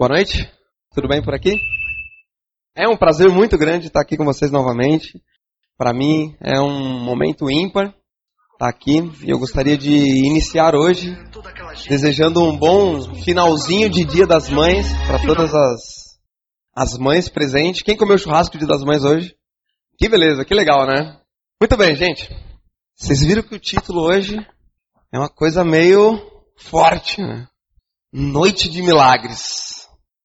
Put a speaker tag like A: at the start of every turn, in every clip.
A: Boa noite, tudo bem por aqui? É um prazer muito grande estar aqui com vocês novamente. Para mim é um momento ímpar estar aqui e eu gostaria de iniciar hoje desejando um bom finalzinho de Dia das Mães para todas as, as mães presentes. Quem comeu churrasco Dia das Mães hoje? Que beleza, que legal, né? Muito bem, gente. Vocês viram que o título hoje é uma coisa meio forte, né? Noite de Milagres.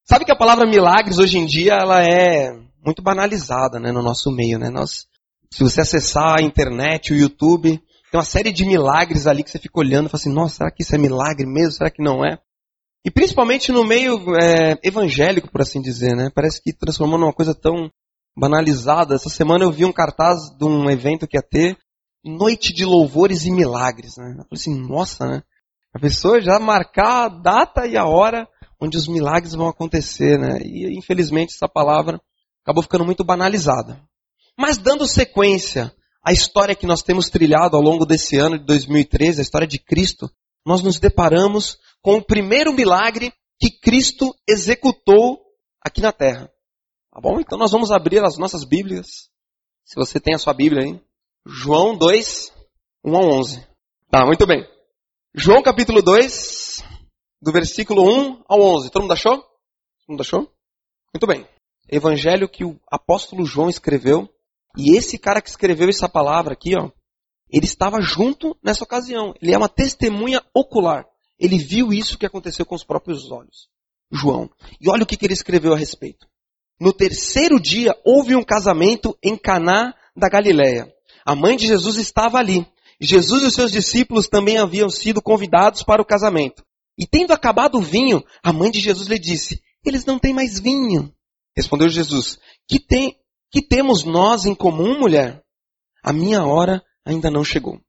A: Sabe que a palavra milagres hoje em dia ela é muito banalizada, né, no nosso meio, né? Nós, se você acessar a internet, o YouTube, tem uma série de milagres ali que você fica olhando e fala assim, nossa, será que isso é milagre mesmo? Será que não é? E principalmente no meio é, evangélico, por assim dizer, né? Parece que transformou numa coisa tão banalizada. Essa semana eu vi um cartaz de um evento que ia ter Noite de Louvores e Milagres, né? Eu falei assim, nossa, né? A pessoa já marcar a data e a hora onde os milagres vão acontecer, né? E infelizmente essa palavra acabou ficando muito banalizada. Mas dando sequência à história que nós temos trilhado ao longo desse ano de 2013, a história de Cristo, nós nos deparamos com o primeiro milagre que Cristo executou aqui na terra. Tá bom? Então nós vamos abrir as nossas Bíblias. Se você tem a sua Bíblia aí. João 2, 1 a 11. Tá, muito bem. João capítulo 2, do versículo 1 ao 11. Todo mundo achou? Todo mundo achou? Muito bem. Evangelho que o apóstolo João escreveu. E esse cara que escreveu essa palavra aqui, ó, ele estava junto nessa ocasião. Ele é uma testemunha ocular. Ele viu isso que aconteceu com os próprios olhos. João. E olha o que, que ele escreveu a respeito. No terceiro dia houve um casamento em Caná da Galileia. A mãe de Jesus estava ali. Jesus e os seus discípulos também haviam sido convidados para o casamento. E tendo acabado o vinho, a mãe de Jesus lhe disse: Eles não têm mais vinho. Respondeu Jesus: Que, tem, que temos nós em comum, mulher? A minha hora ainda não chegou.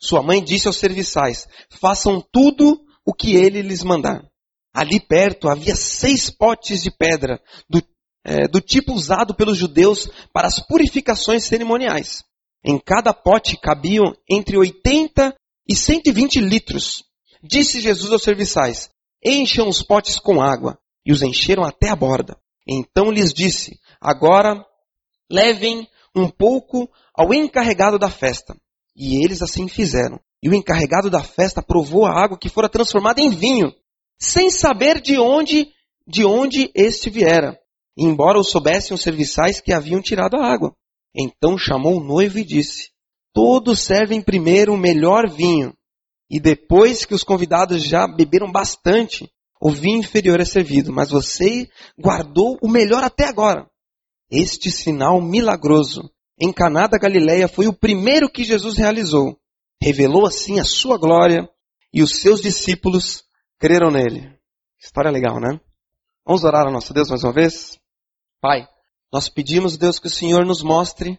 A: Sua mãe disse aos serviçais: Façam tudo o que ele lhes mandar. Ali perto havia seis potes de pedra, do, é, do tipo usado pelos judeus para as purificações cerimoniais. Em cada pote cabiam entre 80 e 120 litros. Disse Jesus aos serviçais: Encham os potes com água. E os encheram até a borda. Então lhes disse: Agora levem um pouco ao encarregado da festa. E eles assim fizeram. E o encarregado da festa provou a água que fora transformada em vinho, sem saber de onde de onde este viera, embora o soubessem os serviçais que haviam tirado a água. Então chamou o noivo e disse: Todos servem primeiro o melhor vinho, e depois que os convidados já beberam bastante, o vinho inferior é servido, mas você guardou o melhor até agora. Este sinal milagroso em Caná da Galileia foi o primeiro que Jesus realizou. Revelou assim a sua glória e os seus discípulos creram nele. História legal, né? Vamos orar a nosso Deus mais uma vez? Pai, nós pedimos, Deus, que o Senhor nos mostre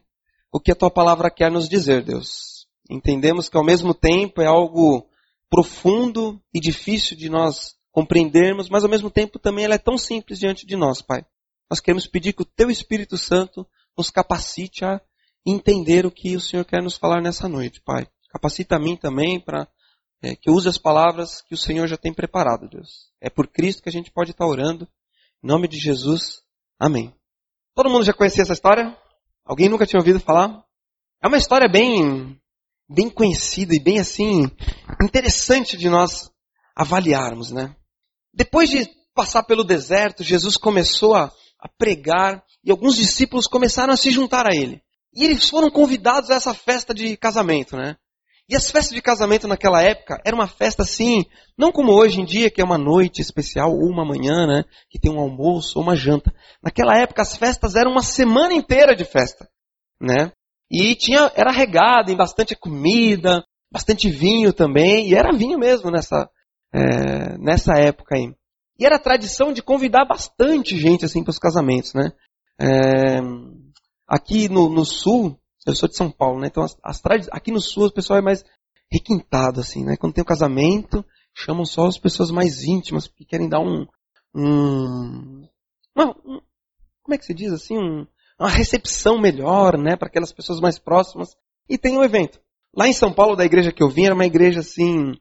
A: o que a tua palavra quer nos dizer, Deus. Entendemos que ao mesmo tempo é algo profundo e difícil de nós compreendermos, mas ao mesmo tempo também ela é tão simples diante de nós, Pai. Nós queremos pedir que o Teu Espírito Santo nos capacite a entender o que o Senhor quer nos falar nessa noite, Pai. Capacita a mim também para é, que eu use as palavras que o Senhor já tem preparado, Deus. É por Cristo que a gente pode estar orando. Em nome de Jesus. Amém. Todo mundo já conhecia essa história? Alguém nunca tinha ouvido falar? É uma história bem bem conhecida e bem assim interessante de nós avaliarmos, né? Depois de passar pelo deserto, Jesus começou a, a pregar e alguns discípulos começaram a se juntar a ele. E eles foram convidados a essa festa de casamento, né? E as festas de casamento naquela época era uma festa assim, não como hoje em dia, que é uma noite especial ou uma manhã, né? Que tem um almoço ou uma janta. Naquela época as festas eram uma semana inteira de festa, né? E tinha, era regado em bastante comida, bastante vinho também, e era vinho mesmo nessa, é, nessa época aí. E era tradição de convidar bastante gente assim para os casamentos, né? É, aqui no, no, sul, eu sou de São Paulo, né? Então as, as aqui no sul o pessoal é mais requintado assim, né? Quando tem um casamento, chamam só as pessoas mais íntimas que querem dar um, um, um como é que se diz assim, um, uma recepção melhor, né, para aquelas pessoas mais próximas. E tem um evento. Lá em São Paulo, da igreja que eu vim, era uma igreja assim,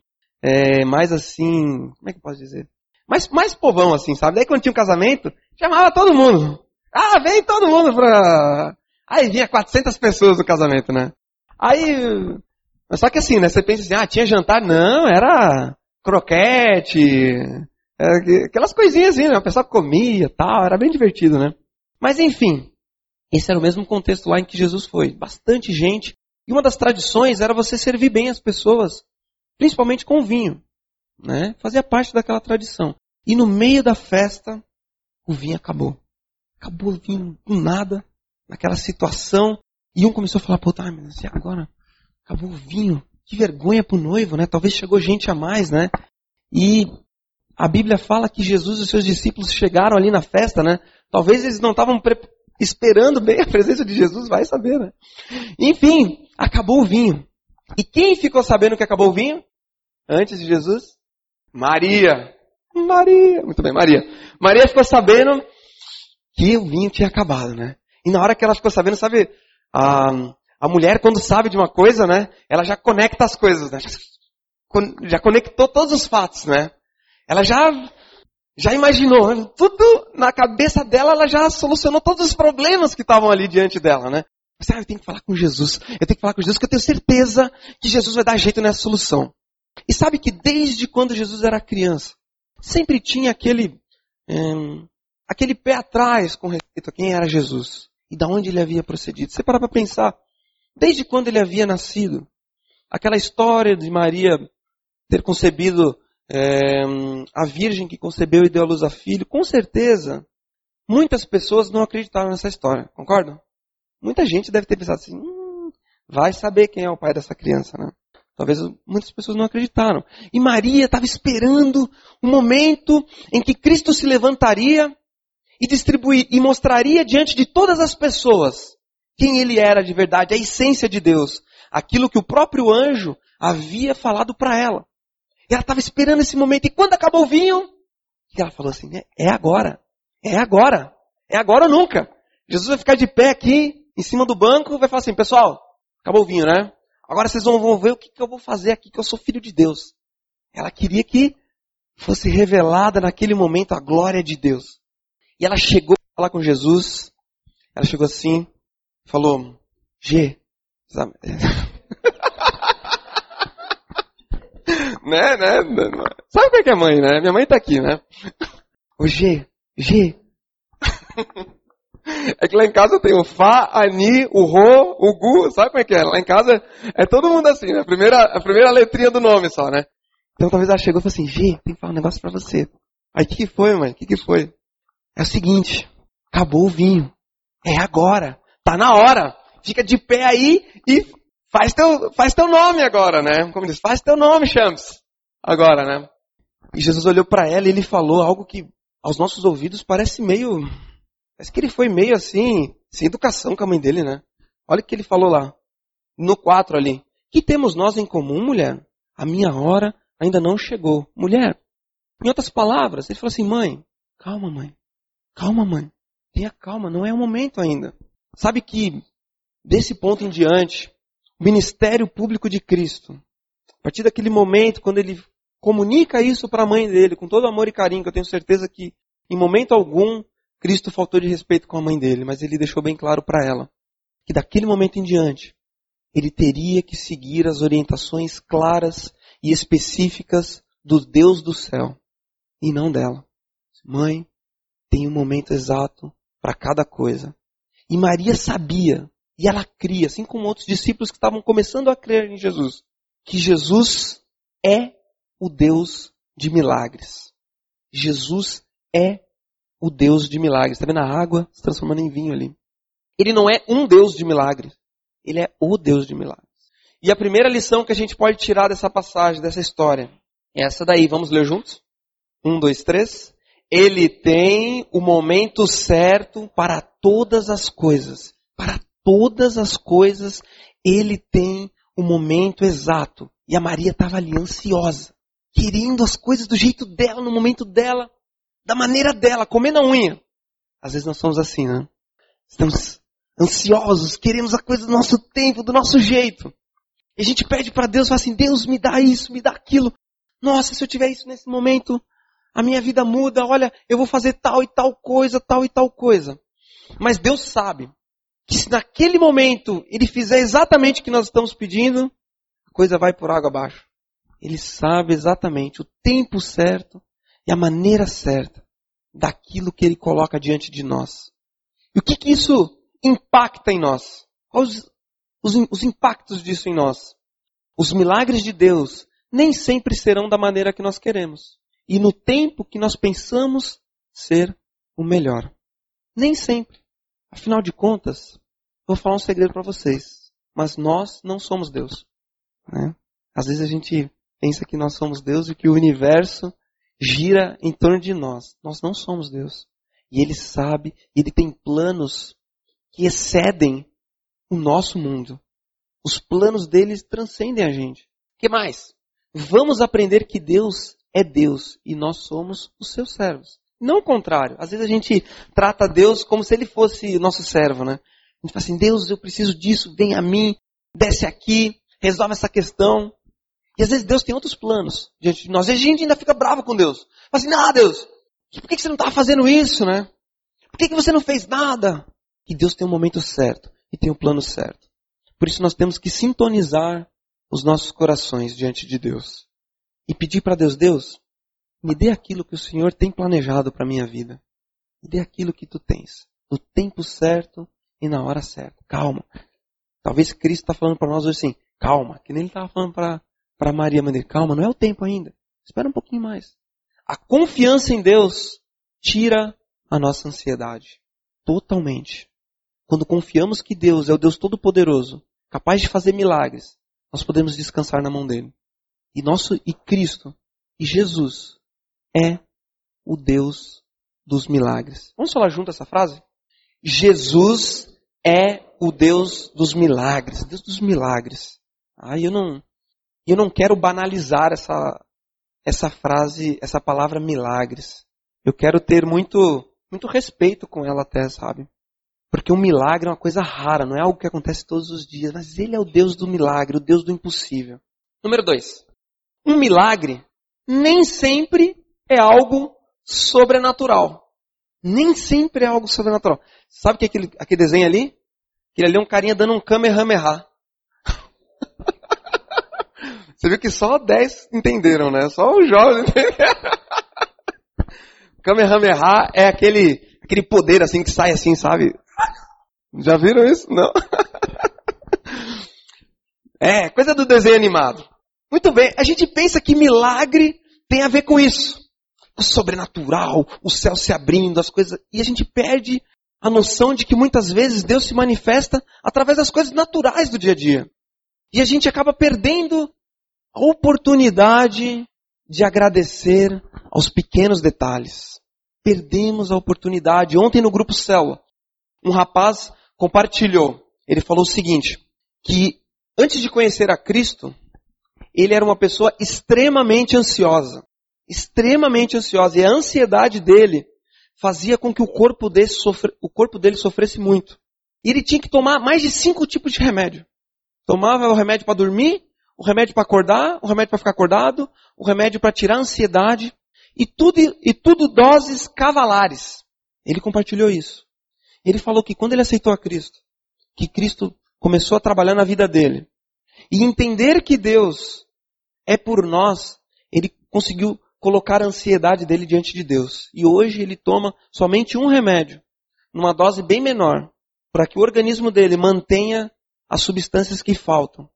A: é, mais assim, como é que eu posso dizer? Mas mais povão, assim, sabe? Daí quando tinha um casamento, chamava todo mundo. Ah, vem todo mundo pra... Aí vinha 400 pessoas no casamento, né? Aí... Só que assim, né? Você pensa assim, ah, tinha jantar? Não, era croquete, aquelas coisinhas assim, né? O pessoal comia tal, era bem divertido, né? Mas enfim, esse era o mesmo contexto lá em que Jesus foi. Bastante gente. E uma das tradições era você servir bem as pessoas, principalmente com vinho. Né? Fazia parte daquela tradição. E no meio da festa, o vinho acabou. Acabou o vinho do nada, naquela situação. E um começou a falar, pô, tá, mas agora acabou o vinho. Que vergonha pro noivo, né? Talvez chegou gente a mais, né? E a Bíblia fala que Jesus e seus discípulos chegaram ali na festa, né? Talvez eles não estavam esperando bem a presença de Jesus, vai saber, né? Enfim, acabou o vinho. E quem ficou sabendo que acabou o vinho? Antes de Jesus? Maria. Maria. Muito bem, Maria. Maria ficou sabendo que o vinho tinha acabado, né? E na hora que ela ficou sabendo, sabe, a, a mulher quando sabe de uma coisa, né? Ela já conecta as coisas, né? Já conectou todos os fatos, né? Ela já já imaginou, tudo na cabeça dela, ela já solucionou todos os problemas que estavam ali diante dela, né? Mas, ah, eu tenho que falar com Jesus, eu tenho que falar com Jesus, que eu tenho certeza que Jesus vai dar jeito nessa solução. E sabe que desde quando Jesus era criança, sempre tinha aquele, é, aquele pé atrás com respeito a quem era Jesus e da onde ele havia procedido. Você para para pensar, desde quando ele havia nascido, aquela história de Maria ter concebido é, a virgem que concebeu e deu à luz a filho, com certeza, muitas pessoas não acreditaram nessa história, concordam? Muita gente deve ter pensado assim, hum, vai saber quem é o pai dessa criança, né? Talvez muitas pessoas não acreditaram. E Maria estava esperando o momento em que Cristo se levantaria e distribuir e mostraria diante de todas as pessoas quem ele era de verdade, a essência de Deus, aquilo que o próprio anjo havia falado para ela. E ela estava esperando esse momento. E quando acabou o vinho, ela falou assim: é, é agora. É agora. É agora ou nunca. Jesus vai ficar de pé aqui, em cima do banco, vai falar assim: pessoal, acabou o vinho, né? Agora vocês vão ver o que, que eu vou fazer aqui, que eu sou filho de Deus. Ela queria que fosse revelada naquele momento a glória de Deus. E ela chegou a falar com Jesus. Ela chegou assim, falou: G? Né, né? Sabe o que é mãe, né? Minha mãe tá aqui, né? O G, G. É que lá em casa tenho o Fá, a Ni, o Rô, o Gu, sabe como é que é? Lá em casa é todo mundo assim, né? A primeira, a primeira letrinha do nome só, né? Então talvez ela chegou e falou assim, G, tem que falar um negócio pra você. Aí o que, que foi, mãe? O que, que foi? É o seguinte, acabou o vinho. É agora. Tá na hora. Fica de pé aí e Faz teu, faz teu nome agora, né? Como diz, faz teu nome, Champs. Agora, né? E Jesus olhou para ela e ele falou algo que aos nossos ouvidos parece meio. Parece que ele foi meio assim, sem educação com a mãe dele, né? Olha o que ele falou lá. No 4 ali. Que temos nós em comum, mulher? A minha hora ainda não chegou. Mulher. Em outras palavras, ele falou assim: mãe, calma, mãe. Calma, mãe. Tenha calma, não é o momento ainda. Sabe que desse ponto em diante, o ministério público de Cristo. A partir daquele momento, quando ele comunica isso para a mãe dele, com todo amor e carinho, que eu tenho certeza que em momento algum Cristo faltou de respeito com a mãe dele, mas ele deixou bem claro para ela que daquele momento em diante ele teria que seguir as orientações claras e específicas do Deus do céu e não dela. Mãe, tem um momento exato para cada coisa. E Maria sabia e ela cria, assim como outros discípulos que estavam começando a crer em Jesus, que Jesus é o Deus de milagres. Jesus é o Deus de milagres. Está vendo a água se transformando em vinho ali? Ele não é um Deus de milagres. Ele é o Deus de milagres. E a primeira lição que a gente pode tirar dessa passagem, dessa história, é essa daí. Vamos ler juntos? Um, dois, três. Ele tem o momento certo para todas as coisas. Todas as coisas, ele tem o momento exato. E a Maria estava ali ansiosa, querendo as coisas do jeito dela, no momento dela, da maneira dela, comendo a unha. Às vezes nós somos assim, né? Estamos ansiosos, queremos a coisa do nosso tempo, do nosso jeito. E a gente pede para Deus, fala assim, Deus me dá isso, me dá aquilo. Nossa, se eu tiver isso nesse momento, a minha vida muda, olha, eu vou fazer tal e tal coisa, tal e tal coisa. Mas Deus sabe que se naquele momento Ele fizer exatamente o que nós estamos pedindo, a coisa vai por água abaixo. Ele sabe exatamente o tempo certo e a maneira certa daquilo que Ele coloca diante de nós. E o que, que isso impacta em nós? Quais os, os impactos disso em nós? Os milagres de Deus nem sempre serão da maneira que nós queremos. E no tempo que nós pensamos ser o melhor. Nem sempre. Afinal de contas, vou falar um segredo para vocês. Mas nós não somos Deus. Né? Às vezes a gente pensa que nós somos Deus e que o universo gira em torno de nós. Nós não somos Deus. E Ele sabe, Ele tem planos que excedem o nosso mundo. Os planos deles transcendem a gente. O que mais? Vamos aprender que Deus é Deus e nós somos os seus servos. Não o contrário. Às vezes a gente trata Deus como se ele fosse nosso servo, né? A gente fala assim, Deus, eu preciso disso, vem a mim, desce aqui, resolve essa questão. E às vezes Deus tem outros planos diante de nós. E a gente ainda fica bravo com Deus. Fala assim, ah, Deus, por que você não está fazendo isso, né? Por que você não fez nada? Que Deus tem um momento certo e tem um plano certo. Por isso nós temos que sintonizar os nossos corações diante de Deus. E pedir para Deus, Deus, me dê aquilo que o Senhor tem planejado para a minha vida. Me dê aquilo que tu tens. No tempo certo e na hora certa. Calma. Talvez Cristo está falando para nós hoje assim, calma, que nem ele estava falando para Maria Maneira, calma, não é o tempo ainda. Espera um pouquinho mais. A confiança em Deus tira a nossa ansiedade. Totalmente. Quando confiamos que Deus é o Deus Todo-Poderoso, capaz de fazer milagres, nós podemos descansar na mão dele. E nosso e Cristo e Jesus é o Deus dos milagres. Vamos falar junto essa frase? Jesus é o Deus dos milagres, Deus dos milagres. Ah, eu não eu não quero banalizar essa essa frase, essa palavra milagres. Eu quero ter muito muito respeito com ela até, sabe? Porque um milagre é uma coisa rara, não é algo que acontece todos os dias, mas ele é o Deus do milagre, o Deus do impossível. Número dois. Um milagre nem sempre é algo sobrenatural. Nem sempre é algo sobrenatural. Sabe que aquele, aquele desenho ali? Aquele ali é um carinha dando um kamehameha. Você viu que só 10 entenderam, né? Só os jovens entenderam. Kamehameha é aquele, aquele poder assim que sai assim, sabe? Já viram isso? Não? É, coisa do desenho animado. Muito bem, a gente pensa que milagre tem a ver com isso. O sobrenatural, o céu se abrindo, as coisas. E a gente perde a noção de que muitas vezes Deus se manifesta através das coisas naturais do dia a dia. E a gente acaba perdendo a oportunidade de agradecer aos pequenos detalhes. Perdemos a oportunidade. Ontem no grupo Célula, um rapaz compartilhou. Ele falou o seguinte, que antes de conhecer a Cristo, ele era uma pessoa extremamente ansiosa. Extremamente ansiosa. E a ansiedade dele fazia com que o corpo, dele, sofre, o corpo dele sofresse muito. E ele tinha que tomar mais de cinco tipos de remédio. Tomava o remédio para dormir, o remédio para acordar, o remédio para ficar acordado, o remédio para tirar a ansiedade, e tudo, e tudo doses cavalares. Ele compartilhou isso. Ele falou que quando ele aceitou a Cristo, que Cristo começou a trabalhar na vida dele, e entender que Deus é por nós, ele conseguiu colocar a ansiedade dele diante de Deus. E hoje ele toma somente um remédio, numa dose bem menor, para que o organismo dele mantenha as substâncias que faltam,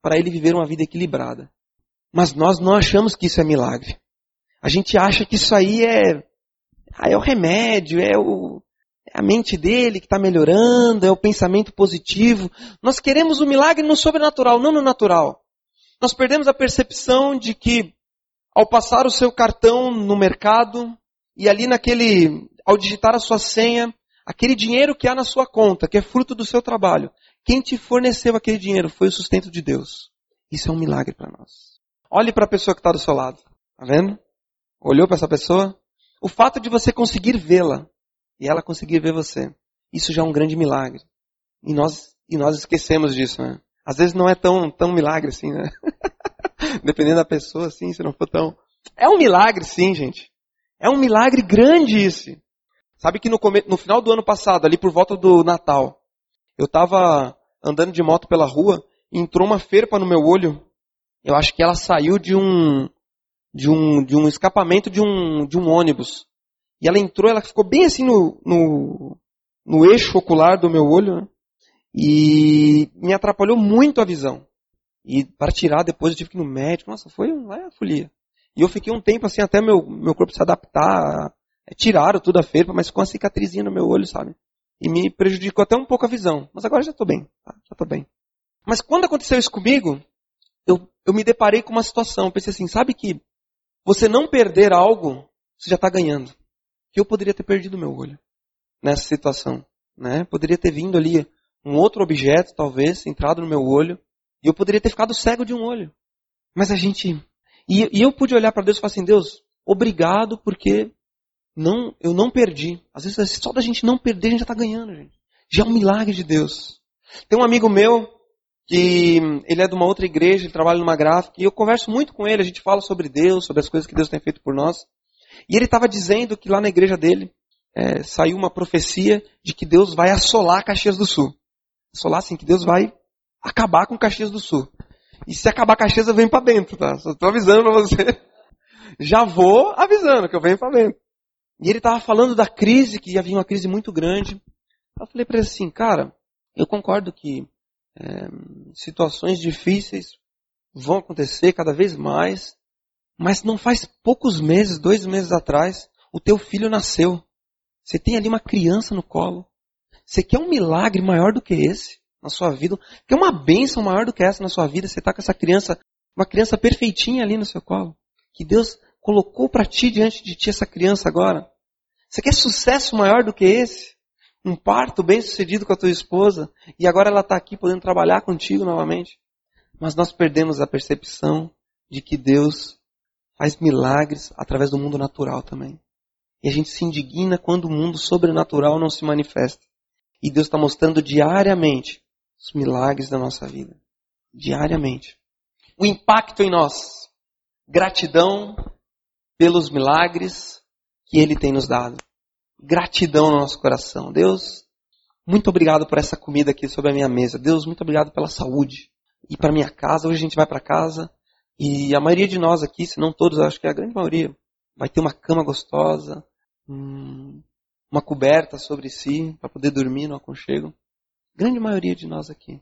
A: para ele viver uma vida equilibrada. Mas nós não achamos que isso é milagre. A gente acha que isso aí é, ah, é o remédio, é o, é a mente dele que está melhorando, é o pensamento positivo. Nós queremos o milagre no sobrenatural, não no natural. Nós perdemos a percepção de que, ao passar o seu cartão no mercado, e ali naquele, ao digitar a sua senha, aquele dinheiro que há na sua conta, que é fruto do seu trabalho, quem te forneceu aquele dinheiro foi o sustento de Deus. Isso é um milagre para nós. Olhe para a pessoa que está do seu lado. Tá vendo? Olhou para essa pessoa? O fato de você conseguir vê-la e ela conseguir ver você. Isso já é um grande milagre. E nós, e nós esquecemos disso, né? Às vezes não é tão, tão milagre assim, né? Dependendo da pessoa, assim, se não for tão. É um milagre, sim, gente. É um milagre grande esse. Sabe que no, no final do ano passado, ali por volta do Natal, eu estava andando de moto pela rua e entrou uma ferpa no meu olho. Eu acho que ela saiu de um de um de um escapamento de um de um ônibus. E ela entrou, ela ficou bem assim no, no, no eixo ocular do meu olho, né? E me atrapalhou muito a visão. E para tirar depois eu tive que ir no médico. Nossa, foi uma folia. E eu fiquei um tempo assim até meu, meu corpo se adaptar. É, tiraram tudo a ferpa, mas ficou uma cicatrizinha no meu olho, sabe? E me prejudicou até um pouco a visão. Mas agora já estou bem. Tá? Já estou bem. Mas quando aconteceu isso comigo, eu, eu me deparei com uma situação. Eu pensei assim, sabe que você não perder algo, você já está ganhando. Que eu poderia ter perdido meu olho nessa situação. Né? Poderia ter vindo ali um outro objeto, talvez, entrado no meu olho, e eu poderia ter ficado cego de um olho. Mas a gente. E, e eu pude olhar para Deus e falar assim: Deus, obrigado porque não, eu não perdi. Às vezes, só da gente não perder, a gente já está ganhando, gente. Já é um milagre de Deus. Tem um amigo meu que ele é de uma outra igreja, ele trabalha numa gráfica, e eu converso muito com ele, a gente fala sobre Deus, sobre as coisas que Deus tem feito por nós. E ele estava dizendo que lá na igreja dele é, saiu uma profecia de que Deus vai assolar Caxias do Sul. Assolar assim, que Deus vai acabar com Caxias do Sul. E se acabar Caxias, eu venho para dentro, tá? Só tô avisando para você. Já vou avisando que eu venho para dentro. E ele estava falando da crise, que havia uma crise muito grande. Eu falei para ele assim, cara, eu concordo que é, situações difíceis vão acontecer cada vez mais, mas não faz poucos meses, dois meses atrás, o teu filho nasceu. Você tem ali uma criança no colo. Você quer um milagre maior do que esse na sua vida? Quer uma bênção maior do que essa na sua vida? Você está com essa criança, uma criança perfeitinha ali no seu colo. Que Deus colocou para ti diante de ti essa criança agora. Você quer sucesso maior do que esse? Um parto bem sucedido com a tua esposa e agora ela está aqui podendo trabalhar contigo novamente. Mas nós perdemos a percepção de que Deus faz milagres através do mundo natural também. E a gente se indigna quando o mundo sobrenatural não se manifesta. E Deus está mostrando diariamente os milagres da nossa vida. Diariamente. O impacto em nós. Gratidão pelos milagres que Ele tem nos dado. Gratidão no nosso coração. Deus, muito obrigado por essa comida aqui sobre a minha mesa. Deus, muito obrigado pela saúde. E para minha casa, hoje a gente vai para casa e a maioria de nós aqui, se não todos, acho que a grande maioria, vai ter uma cama gostosa, uma coberta sobre si para poder dormir no aconchego. Grande maioria de nós aqui.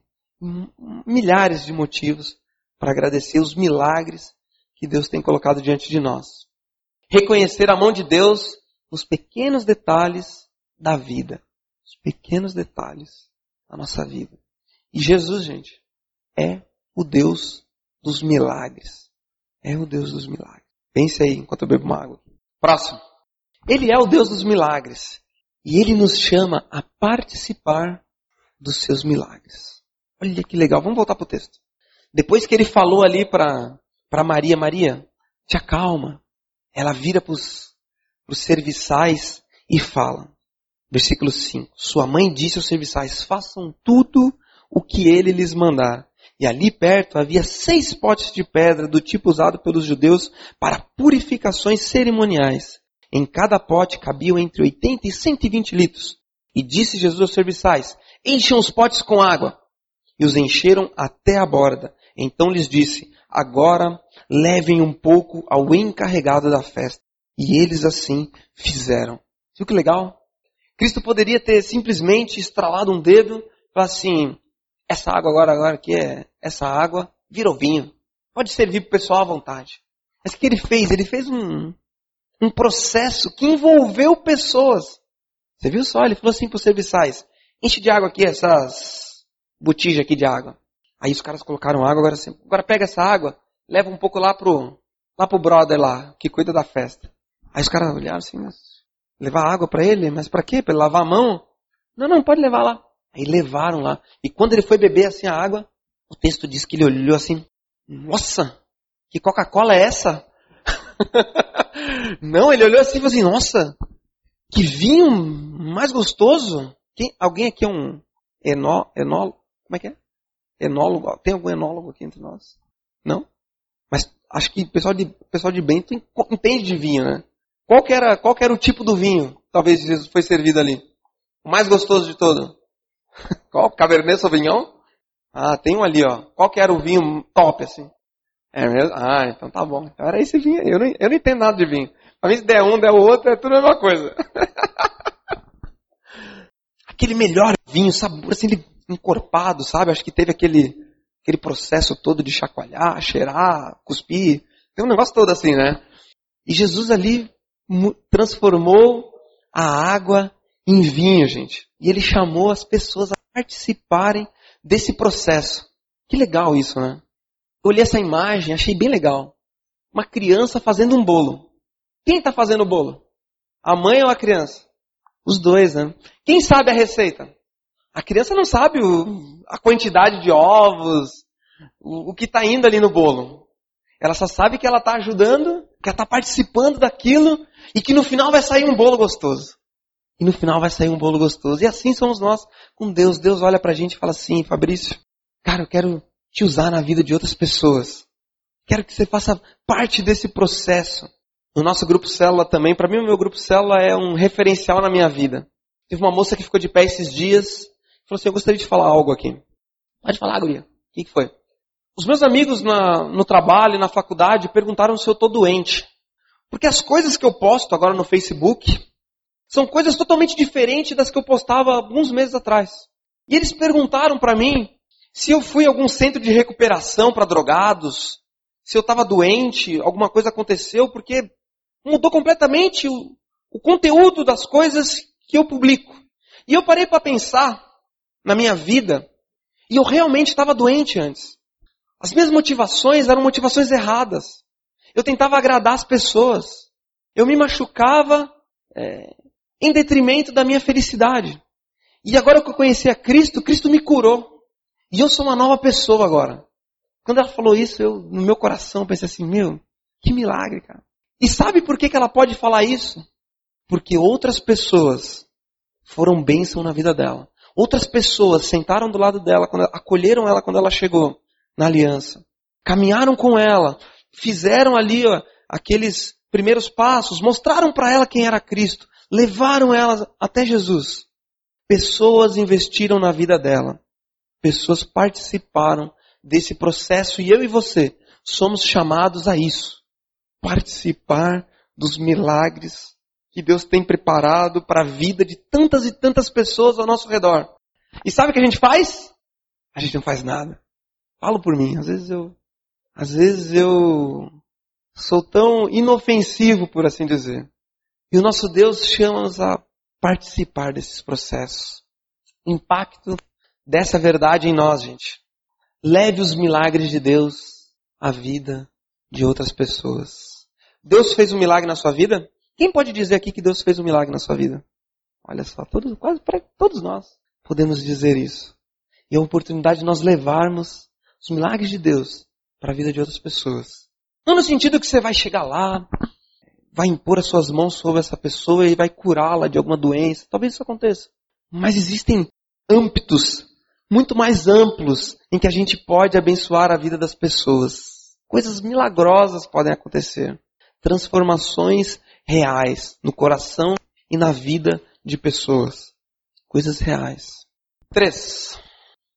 A: Milhares de motivos para agradecer os milagres que Deus tem colocado diante de nós reconhecer a mão de Deus nos pequenos detalhes da vida. Os pequenos detalhes da nossa vida. E Jesus, gente, é o Deus dos milagres. É o Deus dos milagres. Pense aí enquanto eu bebo uma água. Próximo. Ele é o Deus dos milagres. E ele nos chama a participar dos seus milagres. Olha que legal. Vamos voltar para o texto. Depois que ele falou ali para Maria, Maria, te acalma, ela vira para os serviçais e fala. Versículo 5. Sua mãe disse aos serviçais, façam tudo o que ele lhes mandar. E ali perto havia seis potes de pedra do tipo usado pelos judeus para purificações cerimoniais. Em cada pote cabiam entre 80 e 120 litros. E disse Jesus aos serviçais, encham os potes com água. E os encheram até a borda. Então lhes disse, agora levem um pouco ao encarregado da festa. E eles assim fizeram. Viu que legal? Cristo poderia ter simplesmente estralado um dedo e falar assim, essa água agora, agora aqui é, essa água virou vinho. Pode servir para o pessoal à vontade. Mas o que ele fez? Ele fez um, um processo que envolveu pessoas. Você viu só? Ele falou assim para os serviçais, enche de água aqui essas botijas aqui de água. Aí os caras colocaram água, agora agora pega essa água, leva um pouco lá pro, lá pro brother lá, que cuida da festa. Aí os caras olharam assim, mas levar água para ele? Mas para quê? Para ele lavar a mão? Não, não, pode levar lá. Aí levaram lá. E quando ele foi beber assim a água, o texto diz que ele olhou assim, nossa, que Coca-Cola é essa? não, ele olhou assim e falou assim, nossa, que vinho mais gostoso. Quem, alguém aqui é um enó, enólogo? Como é que é? Enólogo? Tem algum enólogo aqui entre nós? Não? Mas acho que o pessoal de, pessoal de Bento entende de vinho, né? Qual que era, qual que era o tipo do vinho? Talvez Jesus foi servido ali. O mais gostoso de todo. Qual? Cabernet Sauvignon? Ah, tem um ali, ó. Qual que era o vinho top, assim? É mesmo? Ah, então tá bom. Então era esse vinho. Eu não, eu não entendo nada de vinho. Pra mim, se der um, der o outro, é tudo a mesma coisa. aquele melhor vinho, sabor assim, ele encorpado, sabe? Acho que teve aquele, aquele processo todo de chacoalhar, cheirar, cuspir. Tem um negócio todo assim, né? E Jesus ali transformou a água em vinho, gente. E ele chamou as pessoas a participarem desse processo. Que legal isso, né? Eu olhei essa imagem, achei bem legal. Uma criança fazendo um bolo. Quem está fazendo o bolo? A mãe ou a criança? Os dois, né? Quem sabe a receita? A criança não sabe o, a quantidade de ovos, o, o que está indo ali no bolo. Ela só sabe que ela está ajudando, que ela está participando daquilo e que no final vai sair um bolo gostoso. E no final vai sair um bolo gostoso. E assim somos nós com Deus. Deus olha pra gente e fala assim, Fabrício, cara, eu quero te usar na vida de outras pessoas. Quero que você faça parte desse processo no nosso grupo célula também. Para mim, o meu grupo célula é um referencial na minha vida. Teve uma moça que ficou de pé esses dias. Falou assim, eu gostaria de falar algo aqui. Pode falar, guria. O que, que foi? Os meus amigos na, no trabalho, na faculdade, perguntaram se eu estou doente. Porque as coisas que eu posto agora no Facebook são coisas totalmente diferentes das que eu postava alguns meses atrás. E eles perguntaram para mim se eu fui a algum centro de recuperação para drogados, se eu estava doente, alguma coisa aconteceu, porque mudou completamente o, o conteúdo das coisas que eu publico. E eu parei para pensar na minha vida e eu realmente estava doente antes. As minhas motivações eram motivações erradas. Eu tentava agradar as pessoas. Eu me machucava é, em detrimento da minha felicidade. E agora que eu conheci a Cristo, Cristo me curou. E eu sou uma nova pessoa agora. Quando ela falou isso, eu, no meu coração, pensei assim, meu, que milagre, cara. E sabe por que, que ela pode falar isso? Porque outras pessoas foram bênção na vida dela. Outras pessoas sentaram do lado dela, acolheram ela quando ela chegou na aliança. Caminharam com ela, fizeram ali ó, aqueles primeiros passos, mostraram para ela quem era Cristo, levaram ela até Jesus. Pessoas investiram na vida dela. Pessoas participaram desse processo e eu e você somos chamados a isso participar dos milagres que Deus tem preparado para a vida de tantas e tantas pessoas ao nosso redor. E sabe o que a gente faz? A gente não faz nada. Falo por mim, às vezes eu às vezes eu sou tão inofensivo, por assim dizer. E o nosso Deus chama-nos a participar desses processos. Impacto dessa verdade em nós, gente. Leve os milagres de Deus à vida de outras pessoas. Deus fez um milagre na sua vida? Quem pode dizer aqui que Deus fez um milagre na sua vida? Olha só, todos, quase todos nós podemos dizer isso. E é uma oportunidade de nós levarmos os milagres de Deus para a vida de outras pessoas. Não no sentido que você vai chegar lá, vai impor as suas mãos sobre essa pessoa e vai curá-la de alguma doença. Talvez isso aconteça. Mas existem âmbitos muito mais amplos em que a gente pode abençoar a vida das pessoas. Coisas milagrosas podem acontecer transformações reais no coração e na vida de pessoas. Coisas reais. Três.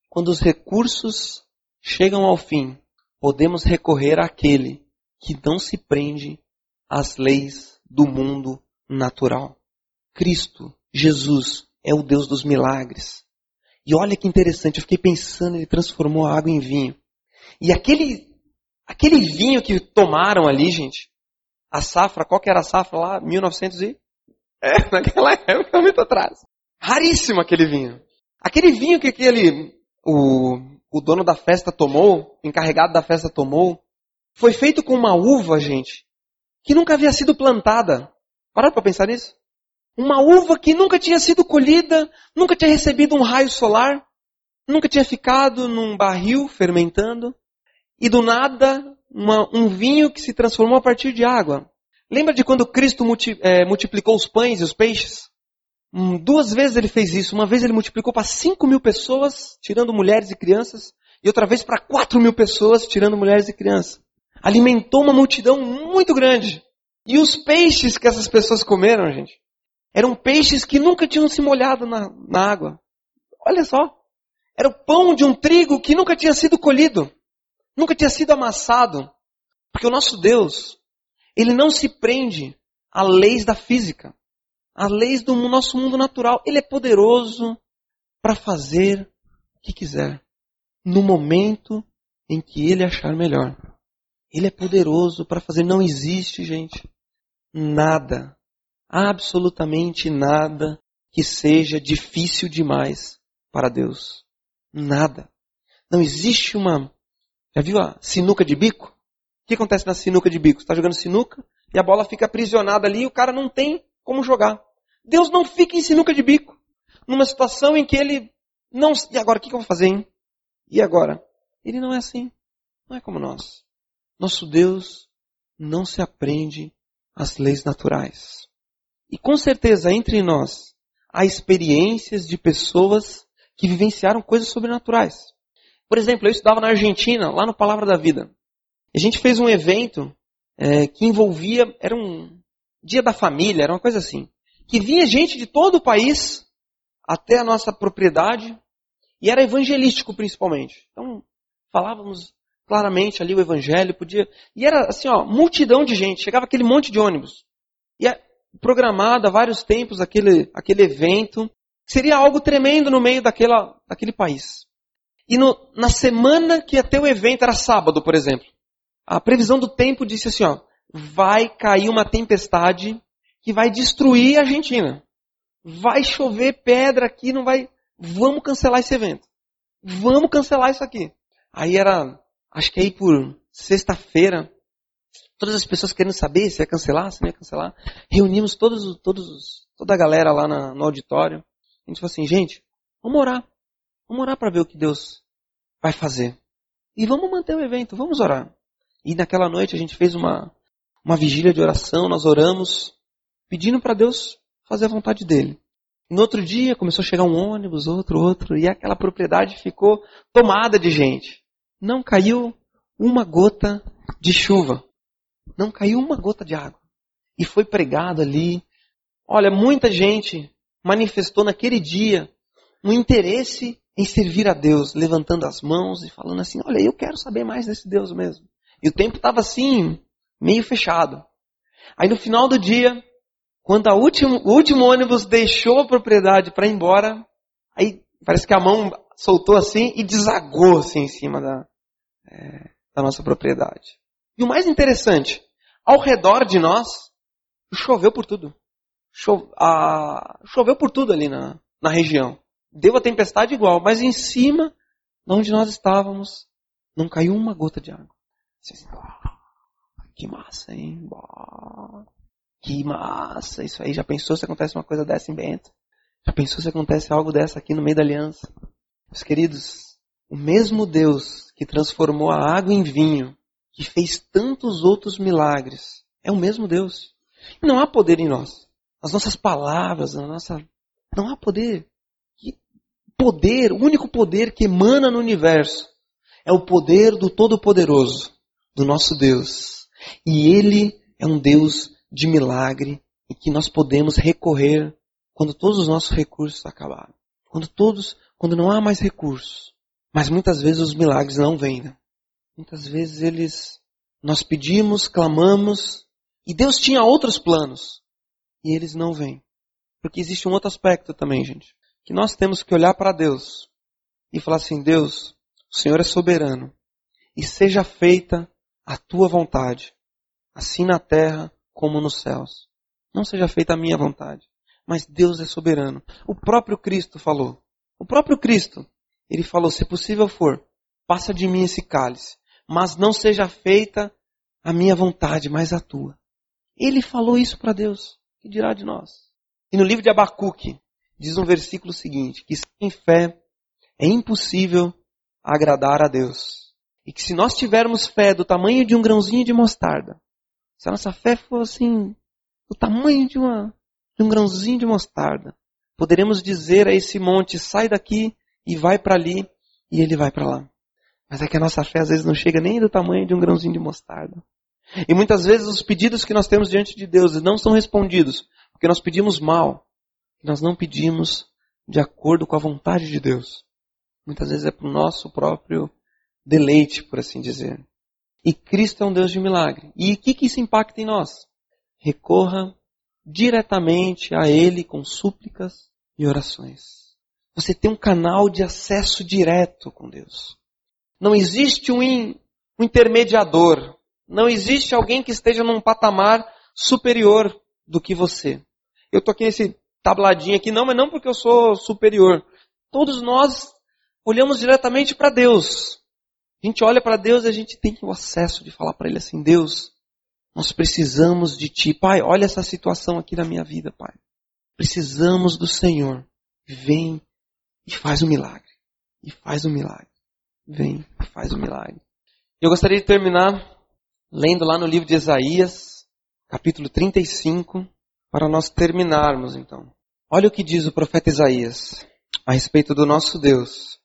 A: Quando os recursos chegam ao fim, podemos recorrer àquele que não se prende às leis do mundo natural. Cristo, Jesus, é o Deus dos milagres. E olha que interessante, eu fiquei pensando, ele transformou a água em vinho. E aquele, aquele vinho que tomaram ali, gente, a safra, qual que era a safra lá? 1900 e... É, naquela época, muito atrás. Raríssimo aquele vinho. Aquele vinho que aquele, o, o dono da festa tomou, encarregado da festa tomou, foi feito com uma uva, gente, que nunca havia sido plantada. Pararam para pensar nisso? Uma uva que nunca tinha sido colhida, nunca tinha recebido um raio solar, nunca tinha ficado num barril fermentando, e do nada uma, um vinho que se transformou a partir de água. Lembra de quando Cristo multi, é, multiplicou os pães e os peixes? Hum, duas vezes ele fez isso. Uma vez ele multiplicou para 5 mil pessoas, tirando mulheres e crianças, e outra vez para 4 mil pessoas, tirando mulheres e crianças. Alimentou uma multidão muito grande. E os peixes que essas pessoas comeram, gente, eram peixes que nunca tinham se molhado na, na água. Olha só. Era o pão de um trigo que nunca tinha sido colhido. Nunca tinha sido amassado. Porque o nosso Deus, ele não se prende a leis da física, a leis do nosso mundo natural. Ele é poderoso para fazer o que quiser, no momento em que ele achar melhor. Ele é poderoso para fazer. Não existe, gente, nada, absolutamente nada que seja difícil demais para Deus. Nada. Não existe uma. Já viu a sinuca de bico? O que acontece na sinuca de bico? Você está jogando sinuca e a bola fica aprisionada ali e o cara não tem como jogar. Deus não fica em sinuca de bico. Numa situação em que ele não. E agora o que eu vou fazer, hein? E agora? Ele não é assim. Não é como nós. Nosso Deus não se aprende às leis naturais. E com certeza entre nós há experiências de pessoas que vivenciaram coisas sobrenaturais. Por exemplo, eu estudava na Argentina, lá no Palavra da Vida. A gente fez um evento é, que envolvia, era um dia da família, era uma coisa assim, que vinha gente de todo o país até a nossa propriedade e era evangelístico principalmente. Então falávamos claramente ali o evangelho, podia e era assim ó multidão de gente, chegava aquele monte de ônibus e é programado há vários tempos aquele aquele evento seria algo tremendo no meio daquela daquele país. E no, na semana que ter o evento era sábado, por exemplo. A previsão do tempo disse assim, ó, vai cair uma tempestade que vai destruir a Argentina. Vai chover pedra aqui, não vai. Vamos cancelar esse evento. Vamos cancelar isso aqui. Aí era, acho que aí por sexta-feira, todas as pessoas querendo saber se ia cancelar, se não ia cancelar. Reunimos todos, todos, toda a galera lá na, no auditório. A gente falou assim, gente, vamos orar. Vamos orar para ver o que Deus vai fazer. E vamos manter o evento, vamos orar. E naquela noite a gente fez uma, uma vigília de oração, nós oramos, pedindo para Deus fazer a vontade dele. No outro dia começou a chegar um ônibus, outro, outro, e aquela propriedade ficou tomada de gente. Não caiu uma gota de chuva. Não caiu uma gota de água. E foi pregado ali. Olha, muita gente manifestou naquele dia um interesse em servir a Deus, levantando as mãos e falando assim: Olha, eu quero saber mais desse Deus mesmo. E o tempo estava assim, meio fechado. Aí no final do dia, quando último, o último ônibus deixou a propriedade para ir embora, aí parece que a mão soltou assim e desagou assim em cima da, é, da nossa propriedade. E o mais interessante, ao redor de nós, choveu por tudo. Chove, a, choveu por tudo ali na, na região. Deu a tempestade igual, mas em cima, onde nós estávamos, não caiu uma gota de água. Que massa, hein? Que massa. Isso aí. Já pensou se acontece uma coisa dessa em Bento? Já pensou se acontece algo dessa aqui no meio da aliança? Meus queridos, o mesmo Deus que transformou a água em vinho, que fez tantos outros milagres, é o mesmo Deus. E não há poder em nós. As nossas palavras, na nossa. Não há poder. Poder, o único poder que emana no universo é o poder do Todo-Poderoso do nosso Deus. E Ele é um Deus de milagre e que nós podemos recorrer quando todos os nossos recursos acabaram. Quando todos, quando não há mais recursos. Mas muitas vezes os milagres não vêm. Né? Muitas vezes eles, nós pedimos, clamamos, e Deus tinha outros planos. E eles não vêm. Porque existe um outro aspecto também, gente. Que nós temos que olhar para Deus e falar assim, Deus, o Senhor é soberano. E seja feita a tua vontade, assim na terra como nos céus. Não seja feita a minha vontade, mas Deus é soberano. O próprio Cristo falou. O próprio Cristo, ele falou: se possível for, passa de mim esse cálice, mas não seja feita a minha vontade, mas a tua. Ele falou isso para Deus. Que dirá de nós? E no livro de Abacuque, diz um versículo seguinte: que sem fé é impossível agradar a Deus. E que se nós tivermos fé do tamanho de um grãozinho de mostarda, se a nossa fé for assim, do tamanho de, uma, de um grãozinho de mostarda, poderemos dizer a esse monte, sai daqui e vai para ali, e ele vai para lá. Mas é que a nossa fé às vezes não chega nem do tamanho de um grãozinho de mostarda. E muitas vezes os pedidos que nós temos diante de Deus não são respondidos, porque nós pedimos mal. Nós não pedimos de acordo com a vontade de Deus. Muitas vezes é para o nosso próprio deleite, por assim dizer. E Cristo é um Deus de milagre. E o que, que isso impacta em nós? Recorra diretamente a Ele com súplicas e orações. Você tem um canal de acesso direto com Deus. Não existe um, in, um intermediador. Não existe alguém que esteja num patamar superior do que você. Eu tô aqui nesse tabladinho aqui, não, mas não porque eu sou superior. Todos nós olhamos diretamente para Deus. A gente olha para Deus e a gente tem o acesso de falar para Ele assim, Deus, nós precisamos de Ti. Pai, olha essa situação aqui na minha vida, Pai. Precisamos do Senhor. Vem e faz um milagre. E faz um milagre. Vem e faz um milagre. Eu gostaria de terminar lendo lá no livro de Isaías, capítulo 35, para nós terminarmos então. Olha o que diz o profeta Isaías a respeito do nosso Deus.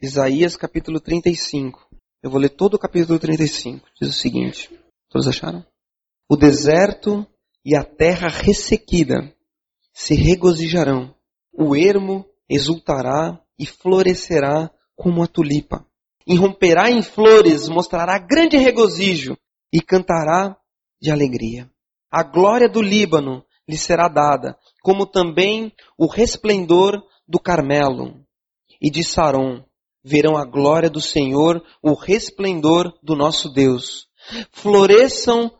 A: Isaías capítulo 35. Eu vou ler todo o capítulo 35. Diz o seguinte: Todos acharam? O deserto e a terra ressequida se regozijarão. O ermo exultará e florescerá como a tulipa. Irromperá em flores, mostrará grande regozijo e cantará de alegria. A glória do Líbano lhe será dada, como também o resplendor do Carmelo. E de Saron verão a glória do Senhor, o resplendor do nosso Deus. Floresçam,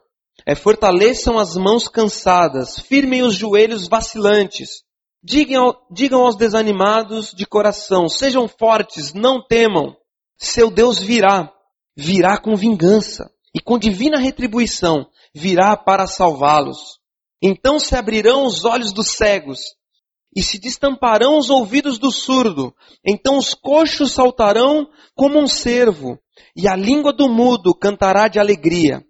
A: é, fortaleçam as mãos cansadas, firmem os joelhos vacilantes. Digam, digam aos desanimados de coração, sejam fortes, não temam. Seu Deus virá, virá com vingança e com divina retribuição, virá para salvá-los. Então se abrirão os olhos dos cegos e se destamparão os ouvidos do surdo. Então os coxos saltarão como um cervo e a língua do mudo cantará de alegria.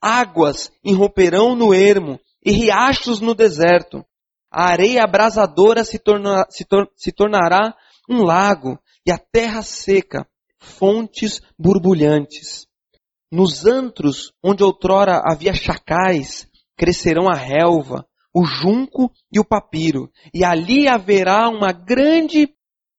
A: Águas irromperão no ermo e riachos no deserto. A areia abrasadora se, torna, se, tor, se tornará um lago e a terra seca, fontes borbulhantes. Nos antros onde outrora havia chacais, crescerão a relva, o junco e o papiro, e ali haverá uma grande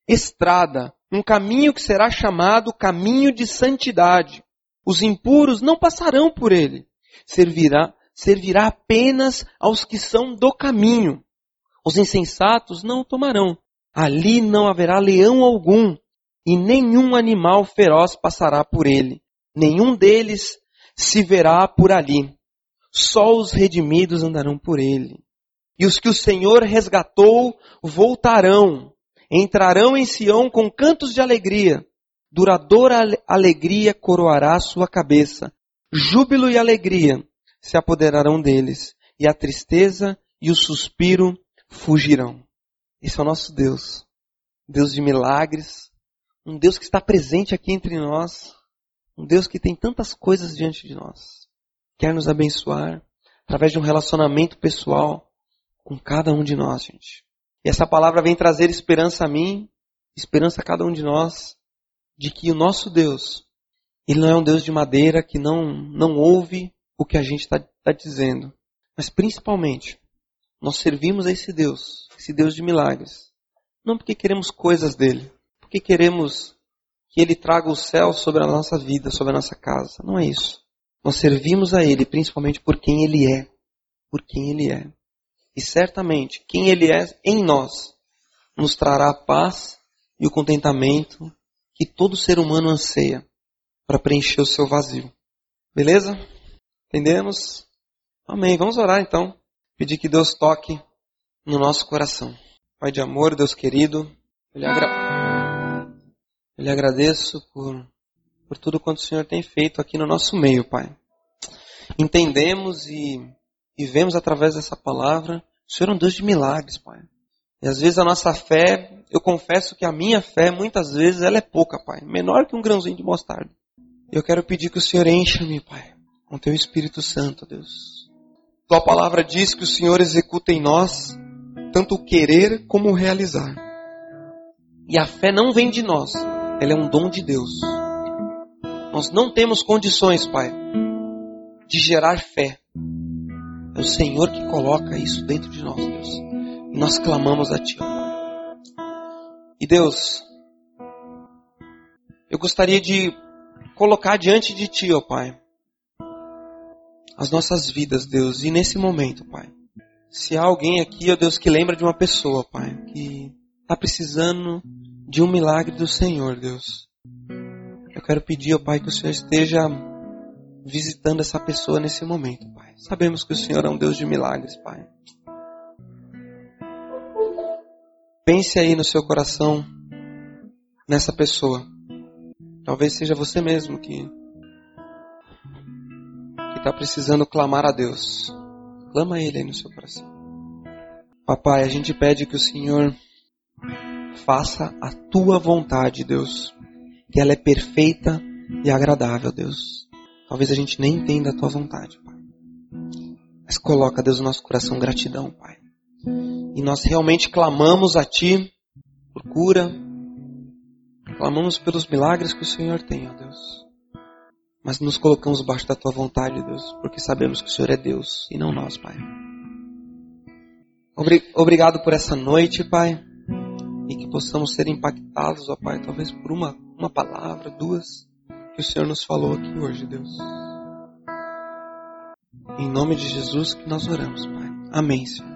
A: estrada, um caminho que será chamado caminho de santidade. Os impuros não passarão por ele. Servirá, servirá apenas aos que são do caminho. Os insensatos não o tomarão. Ali não haverá leão algum, e nenhum animal feroz passará por ele. Nenhum deles se verá por ali. Só os redimidos andarão por ele. E os que o Senhor resgatou voltarão, entrarão em Sião com cantos de alegria. Duradoura alegria coroará sua cabeça. Júbilo e alegria se apoderarão deles, e a tristeza e o suspiro fugirão. Esse é o nosso Deus. Deus de milagres, um Deus que está presente aqui entre nós, um Deus que tem tantas coisas diante de nós. Quer nos abençoar através de um relacionamento pessoal com cada um de nós, gente. E essa palavra vem trazer esperança a mim, esperança a cada um de nós, de que o nosso Deus, Ele não é um Deus de madeira que não, não ouve o que a gente está tá dizendo. Mas principalmente, nós servimos a esse Deus, esse Deus de milagres. Não porque queremos coisas dele, porque queremos que ele traga o céu sobre a nossa vida, sobre a nossa casa. Não é isso. Nós servimos a ele principalmente por quem ele é. Por quem ele é. E certamente, quem ele é em nós nos trará a paz e o contentamento que todo ser humano anseia para preencher o seu vazio. Beleza? Entendemos? Amém. Vamos orar então pedir que Deus toque no nosso coração. Pai de amor, Deus querido, eu lhe, agra... eu lhe agradeço por, por tudo quanto o Senhor tem feito aqui no nosso meio, Pai. Entendemos e, e vemos através dessa palavra, o Senhor é um Deus de milagres, Pai. E às vezes a nossa fé, eu confesso que a minha fé, muitas vezes, ela é pouca, Pai. Menor que um grãozinho de mostarda. Eu quero pedir que o Senhor encha-me, Pai, com Teu Espírito Santo, Deus tua palavra diz que o Senhor executa em nós tanto o querer como o realizar. E a fé não vem de nós, ela é um dom de Deus. Nós não temos condições, Pai, de gerar fé. É o Senhor que coloca isso dentro de nós, Deus. E nós clamamos a Ti. E Deus, eu gostaria de colocar diante de Ti, ó Pai, as nossas vidas, Deus. E nesse momento, Pai, se há alguém aqui, ó Deus, que lembra de uma pessoa, Pai, que está precisando de um milagre do Senhor, Deus. Eu quero pedir, ó Pai, que o Senhor esteja visitando essa pessoa nesse momento, Pai. Sabemos que o Senhor é um Deus de milagres, Pai. Pense aí no seu coração nessa pessoa. Talvez seja você mesmo que está precisando clamar a Deus. Clama Ele aí no seu coração. Papai, a gente pede que o Senhor faça a tua vontade, Deus. Que ela é perfeita e agradável, Deus. Talvez a gente nem entenda a tua vontade, Pai. Mas coloca, Deus, no nosso coração gratidão, Pai. E nós realmente clamamos a Ti por cura. Clamamos pelos milagres que o Senhor tem, ó Deus. Mas nos colocamos baixo da Tua vontade, Deus, porque sabemos que o Senhor é Deus e não nós, Pai. Obrigado por essa noite, Pai. E que possamos ser impactados, ó Pai, talvez por uma, uma palavra, duas que o Senhor nos falou aqui hoje, Deus. Em nome de Jesus que nós oramos, Pai. Amém, Senhor.